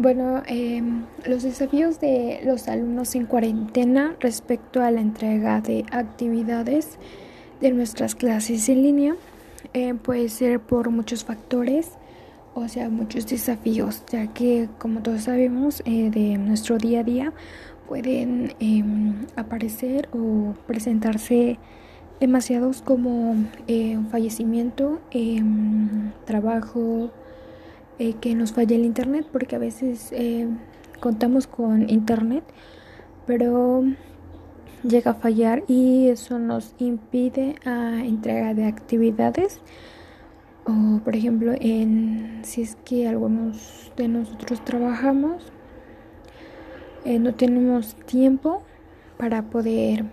Bueno, em, los desafíos de los alumnos en cuarentena respecto a la entrega de actividades de nuestras clases en línea eh, puede ser por muchos factores, o sea, muchos desafíos, ya que como todos sabemos eh, de nuestro día a día pueden em, aparecer o presentarse demasiados como eh, fallecimiento, em, trabajo, eh, que nos falle el internet, porque a veces eh, contamos con internet, pero llega a fallar y eso nos impide a entrega de actividades. O por ejemplo en si es que algunos de nosotros trabajamos no tenemos tiempo para poder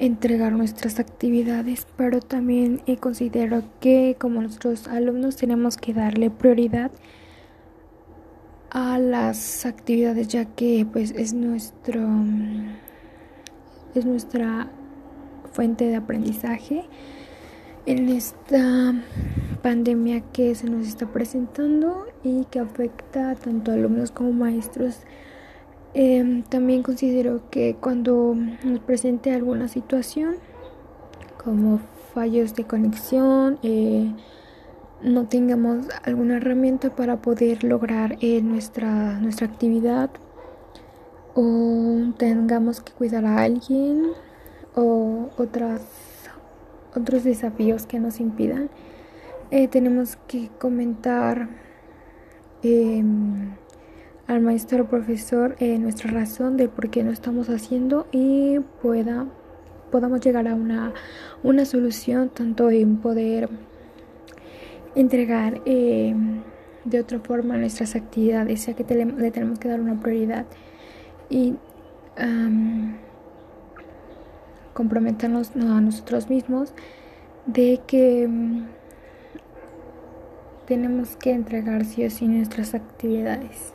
entregar nuestras actividades, pero también eh, considero que como nuestros alumnos tenemos que darle prioridad a las actividades ya que pues es nuestro es nuestra fuente de aprendizaje en esta pandemia que se nos está presentando y que afecta tanto a alumnos como maestros Em, también considero que cuando nos presente alguna situación, como fallos de conexión, eh, no tengamos alguna herramienta para poder lograr eh, nuestra, nuestra actividad o tengamos que cuidar a alguien o otras, otros desafíos que nos impidan, eh, tenemos que comentar em, al maestro o profesor eh, nuestra razón de por qué no estamos haciendo y pueda podamos llegar a una, una solución tanto en poder entregar eh, de otra forma nuestras actividades, ya que le tenemos que dar una prioridad y comprometernos a nosotros mismos de que mm, tenemos que entregar sí o sí nuestras actividades.